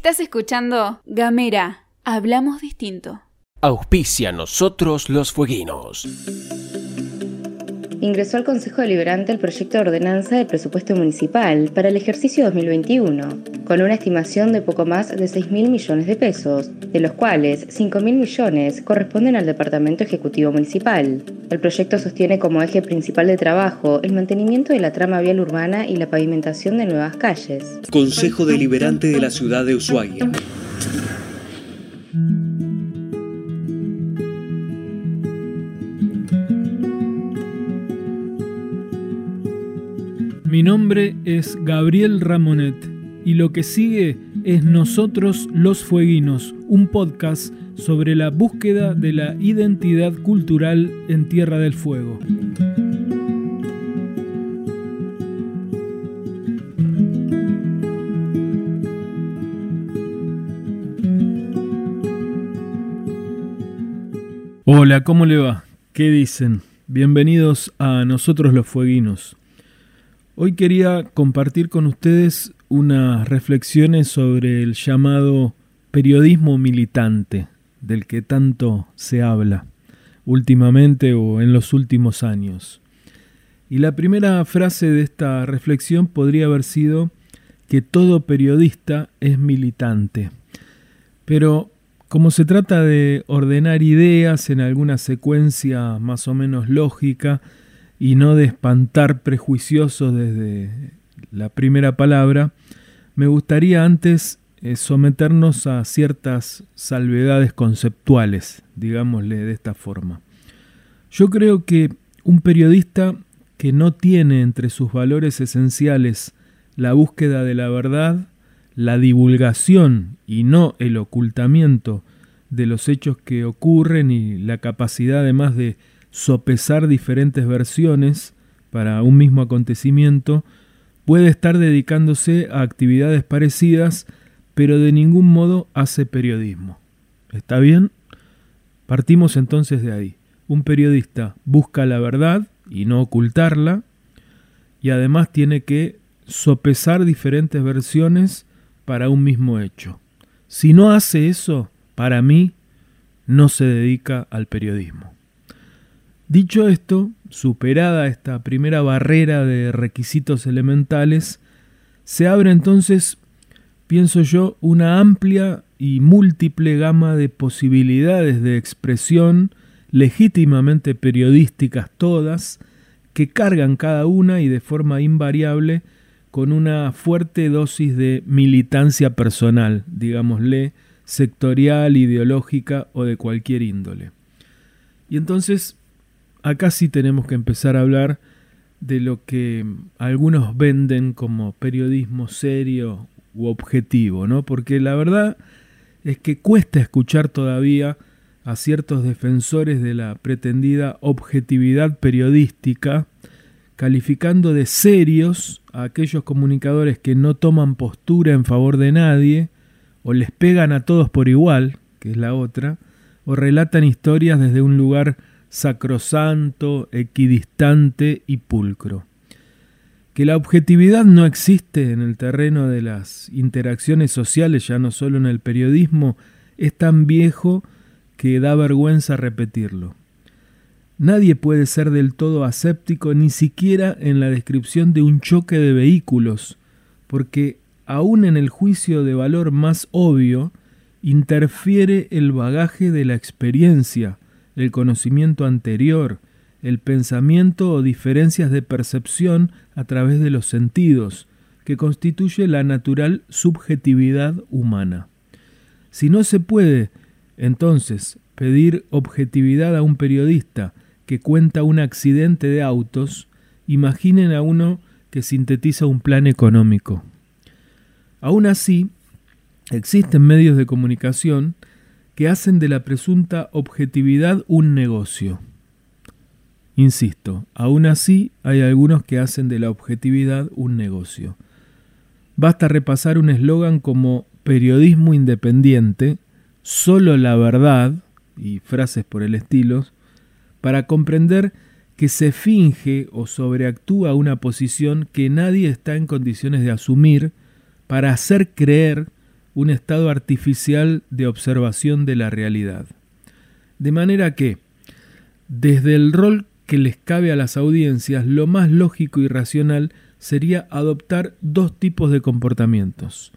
Estás escuchando Gamera. Hablamos distinto. Auspicia nosotros los fueguinos. Ingresó al Consejo Deliberante el proyecto de ordenanza de presupuesto municipal para el ejercicio 2021, con una estimación de poco más de 6.000 millones de pesos, de los cuales 5.000 millones corresponden al Departamento Ejecutivo Municipal. El proyecto sostiene como eje principal de trabajo el mantenimiento de la trama vial urbana y la pavimentación de nuevas calles. Consejo Deliberante de la Ciudad de Ushuaia. Mi nombre es Gabriel Ramonet y lo que sigue es Nosotros los Fueguinos, un podcast sobre la búsqueda de la identidad cultural en Tierra del Fuego. Hola, ¿cómo le va? ¿Qué dicen? Bienvenidos a Nosotros los Fueguinos. Hoy quería compartir con ustedes unas reflexiones sobre el llamado periodismo militante, del que tanto se habla últimamente o en los últimos años. Y la primera frase de esta reflexión podría haber sido que todo periodista es militante. Pero como se trata de ordenar ideas en alguna secuencia más o menos lógica, y no de espantar prejuiciosos desde la primera palabra, me gustaría antes eh, someternos a ciertas salvedades conceptuales, digámosle de esta forma. Yo creo que un periodista que no tiene entre sus valores esenciales la búsqueda de la verdad, la divulgación y no el ocultamiento de los hechos que ocurren y la capacidad además de sopesar diferentes versiones para un mismo acontecimiento, puede estar dedicándose a actividades parecidas, pero de ningún modo hace periodismo. ¿Está bien? Partimos entonces de ahí. Un periodista busca la verdad y no ocultarla, y además tiene que sopesar diferentes versiones para un mismo hecho. Si no hace eso, para mí, no se dedica al periodismo. Dicho esto, superada esta primera barrera de requisitos elementales, se abre entonces, pienso yo, una amplia y múltiple gama de posibilidades de expresión, legítimamente periodísticas todas, que cargan cada una y de forma invariable con una fuerte dosis de militancia personal, digámosle, sectorial, ideológica o de cualquier índole. Y entonces acá sí tenemos que empezar a hablar de lo que algunos venden como periodismo serio u objetivo, ¿no? Porque la verdad es que cuesta escuchar todavía a ciertos defensores de la pretendida objetividad periodística, calificando de serios a aquellos comunicadores que no toman postura en favor de nadie, o les pegan a todos por igual, que es la otra, o relatan historias desde un lugar sacrosanto, equidistante y pulcro. Que la objetividad no existe en el terreno de las interacciones sociales, ya no solo en el periodismo, es tan viejo que da vergüenza repetirlo. Nadie puede ser del todo aséptico ni siquiera en la descripción de un choque de vehículos, porque aun en el juicio de valor más obvio, interfiere el bagaje de la experiencia, el conocimiento anterior, el pensamiento o diferencias de percepción a través de los sentidos, que constituye la natural subjetividad humana. Si no se puede, entonces, pedir objetividad a un periodista que cuenta un accidente de autos, imaginen a uno que sintetiza un plan económico. Aún así, existen medios de comunicación que hacen de la presunta objetividad un negocio. Insisto, aún así hay algunos que hacen de la objetividad un negocio. Basta repasar un eslogan como periodismo independiente, solo la verdad, y frases por el estilo, para comprender que se finge o sobreactúa una posición que nadie está en condiciones de asumir para hacer creer un estado artificial de observación de la realidad. De manera que, desde el rol que les cabe a las audiencias, lo más lógico y racional sería adoptar dos tipos de comportamientos.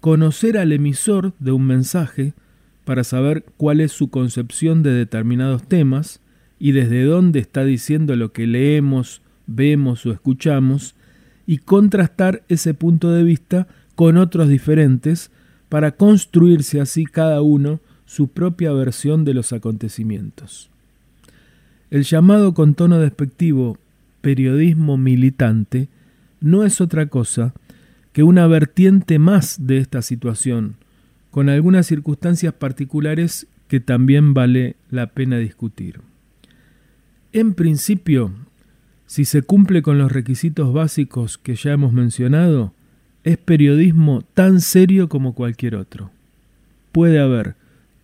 Conocer al emisor de un mensaje para saber cuál es su concepción de determinados temas y desde dónde está diciendo lo que leemos, vemos o escuchamos, y contrastar ese punto de vista con otros diferentes para construirse así cada uno su propia versión de los acontecimientos. El llamado con tono despectivo periodismo militante no es otra cosa que una vertiente más de esta situación, con algunas circunstancias particulares que también vale la pena discutir. En principio, si se cumple con los requisitos básicos que ya hemos mencionado, es periodismo tan serio como cualquier otro. Puede haber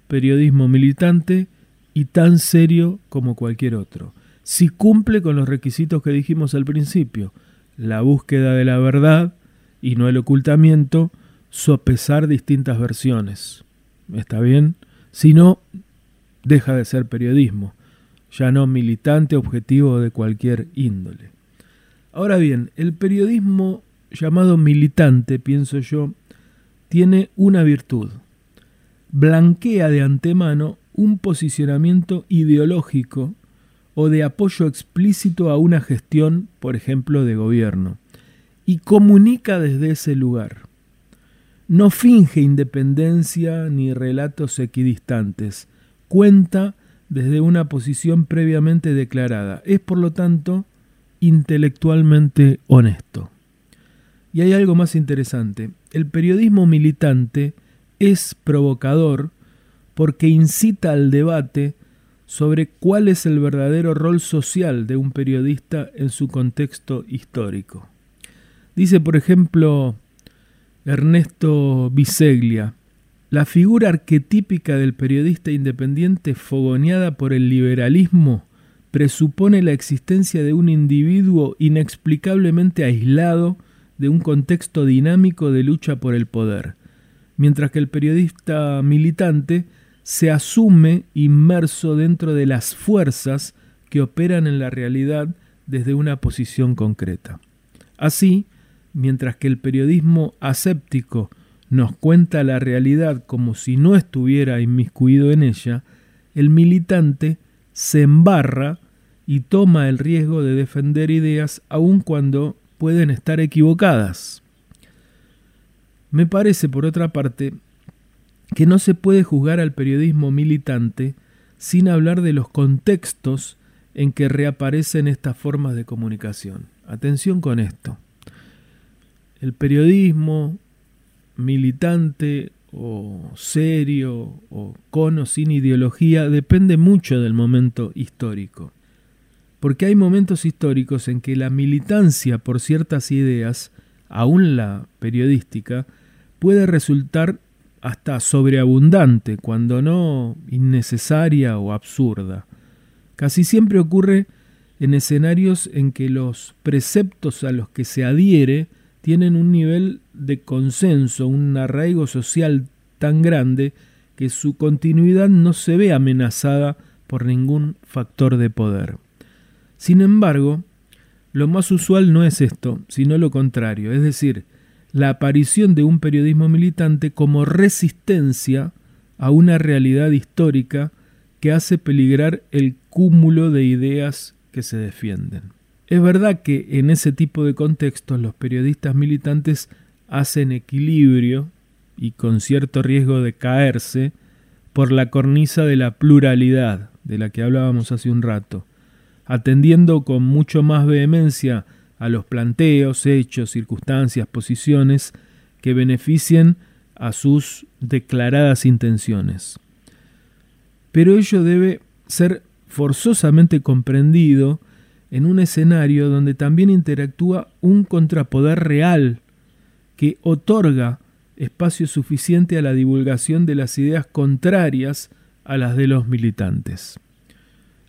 periodismo militante y tan serio como cualquier otro. Si cumple con los requisitos que dijimos al principio, la búsqueda de la verdad y no el ocultamiento, sopesar distintas versiones. ¿Está bien? Si no, deja de ser periodismo, ya no militante objetivo de cualquier índole. Ahora bien, el periodismo llamado militante, pienso yo, tiene una virtud. Blanquea de antemano un posicionamiento ideológico o de apoyo explícito a una gestión, por ejemplo, de gobierno, y comunica desde ese lugar. No finge independencia ni relatos equidistantes, cuenta desde una posición previamente declarada, es por lo tanto intelectualmente honesto. Y hay algo más interesante, el periodismo militante es provocador porque incita al debate sobre cuál es el verdadero rol social de un periodista en su contexto histórico. Dice, por ejemplo, Ernesto Biseglia, la figura arquetípica del periodista independiente fogoneada por el liberalismo presupone la existencia de un individuo inexplicablemente aislado de un contexto dinámico de lucha por el poder, mientras que el periodista militante se asume inmerso dentro de las fuerzas que operan en la realidad desde una posición concreta. Así, mientras que el periodismo aséptico nos cuenta la realidad como si no estuviera inmiscuido en ella, el militante se embarra y toma el riesgo de defender ideas aun cuando pueden estar equivocadas. Me parece, por otra parte, que no se puede juzgar al periodismo militante sin hablar de los contextos en que reaparecen estas formas de comunicación. Atención con esto. El periodismo militante o serio o con o sin ideología depende mucho del momento histórico. Porque hay momentos históricos en que la militancia por ciertas ideas, aún la periodística, puede resultar hasta sobreabundante, cuando no innecesaria o absurda. Casi siempre ocurre en escenarios en que los preceptos a los que se adhiere tienen un nivel de consenso, un arraigo social tan grande que su continuidad no se ve amenazada por ningún factor de poder. Sin embargo, lo más usual no es esto, sino lo contrario, es decir, la aparición de un periodismo militante como resistencia a una realidad histórica que hace peligrar el cúmulo de ideas que se defienden. Es verdad que en ese tipo de contextos los periodistas militantes hacen equilibrio y con cierto riesgo de caerse por la cornisa de la pluralidad de la que hablábamos hace un rato, atendiendo con mucho más vehemencia a los planteos, hechos, circunstancias, posiciones que beneficien a sus declaradas intenciones. Pero ello debe ser forzosamente comprendido en un escenario donde también interactúa un contrapoder real que otorga espacio suficiente a la divulgación de las ideas contrarias a las de los militantes.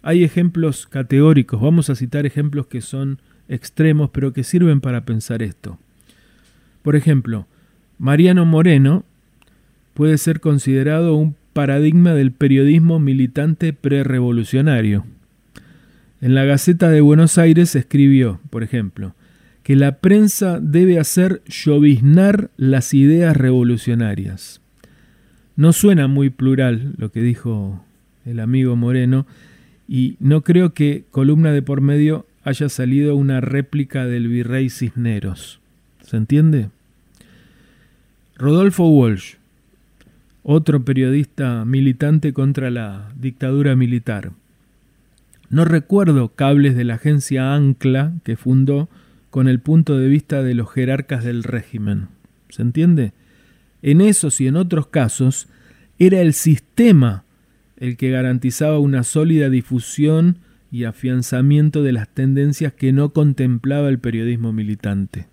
Hay ejemplos categóricos, vamos a citar ejemplos que son extremos, pero que sirven para pensar esto. Por ejemplo, Mariano Moreno puede ser considerado un paradigma del periodismo militante prerevolucionario. En la Gaceta de Buenos Aires escribió, por ejemplo, que la prensa debe hacer lloviznar las ideas revolucionarias. No suena muy plural lo que dijo el amigo Moreno, y no creo que columna de por medio haya salido una réplica del virrey Cisneros. ¿Se entiende? Rodolfo Walsh, otro periodista militante contra la dictadura militar. No recuerdo cables de la agencia Ancla que fundó con el punto de vista de los jerarcas del régimen. ¿Se entiende? En esos y en otros casos era el sistema el que garantizaba una sólida difusión y afianzamiento de las tendencias que no contemplaba el periodismo militante.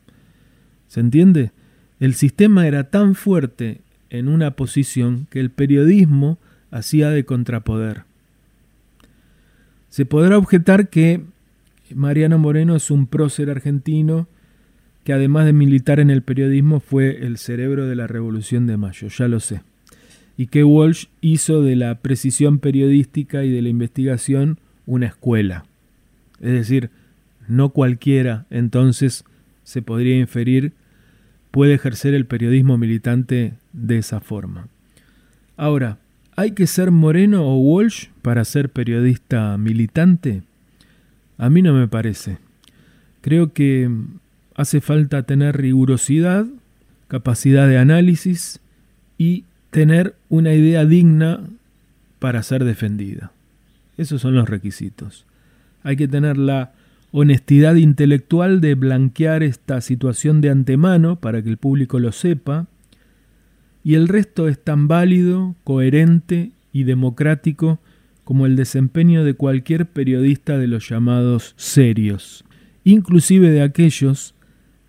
¿Se entiende? El sistema era tan fuerte en una posición que el periodismo hacía de contrapoder. Se podrá objetar que Mariano Moreno es un prócer argentino que además de militar en el periodismo fue el cerebro de la Revolución de Mayo, ya lo sé y que Walsh hizo de la precisión periodística y de la investigación una escuela. Es decir, no cualquiera entonces se podría inferir puede ejercer el periodismo militante de esa forma. Ahora, ¿hay que ser Moreno o Walsh para ser periodista militante? A mí no me parece. Creo que hace falta tener rigurosidad, capacidad de análisis y tener una idea digna para ser defendida. Esos son los requisitos. Hay que tener la honestidad intelectual de blanquear esta situación de antemano para que el público lo sepa, y el resto es tan válido, coherente y democrático como el desempeño de cualquier periodista de los llamados serios, inclusive de aquellos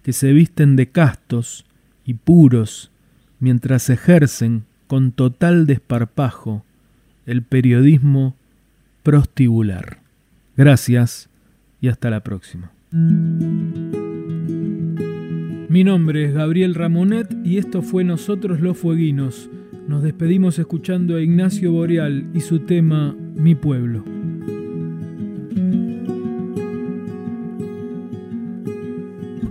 que se visten de castos y puros mientras ejercen con total desparpajo el periodismo prostibular. Gracias y hasta la próxima. Mi nombre es Gabriel Ramonet y esto fue Nosotros los Fueguinos. Nos despedimos escuchando a Ignacio Boreal y su tema Mi pueblo.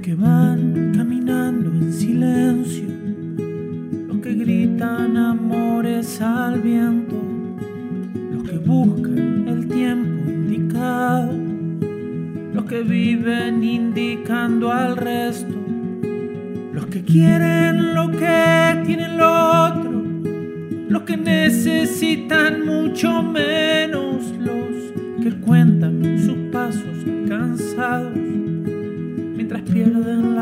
Que van caminando en silencio gritan amores al viento, los que buscan el tiempo indicado, los que viven indicando al resto, los que quieren lo que tienen el otro, los que necesitan mucho menos, los que cuentan sus pasos cansados. Mientras pierden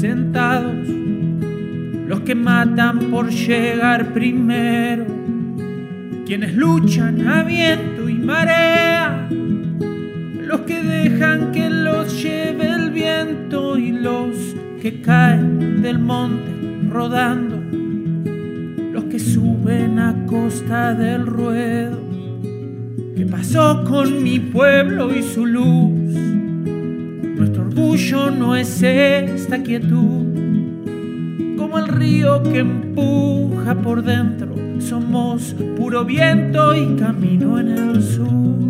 sentados los que matan por llegar primero, quienes luchan a viento y marea, los que dejan que los lleve el viento y los que caen del monte rodando, los que suben a costa del ruedo. ¿Qué pasó con mi pueblo y su luz? Orgullo no es esta quietud como el río que empuja por dentro. Somos puro viento y camino en el sur.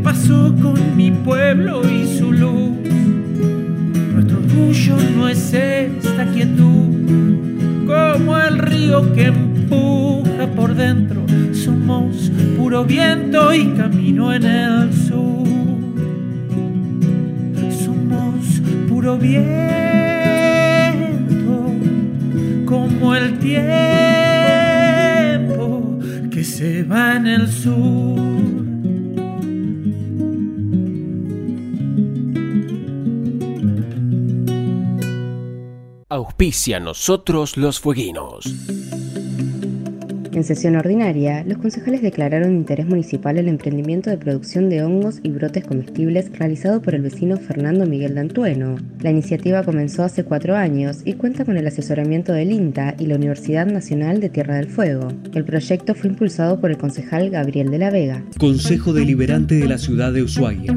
¿Qué pasó con mi pueblo y su luz? Nuestro orgullo no es esta quietud, como el río que empuja por dentro. Somos puro viento y camino en el sur. puro viento, como el tiempo que se va en el sur. Auspicia nosotros los fueguinos. En sesión ordinaria, los concejales declararon interés municipal el emprendimiento de producción de hongos y brotes comestibles realizado por el vecino Fernando Miguel Dantueno. La iniciativa comenzó hace cuatro años y cuenta con el asesoramiento del INTA y la Universidad Nacional de Tierra del Fuego. El proyecto fue impulsado por el concejal Gabriel de la Vega. Consejo Deliberante de la Ciudad de Ushuaia.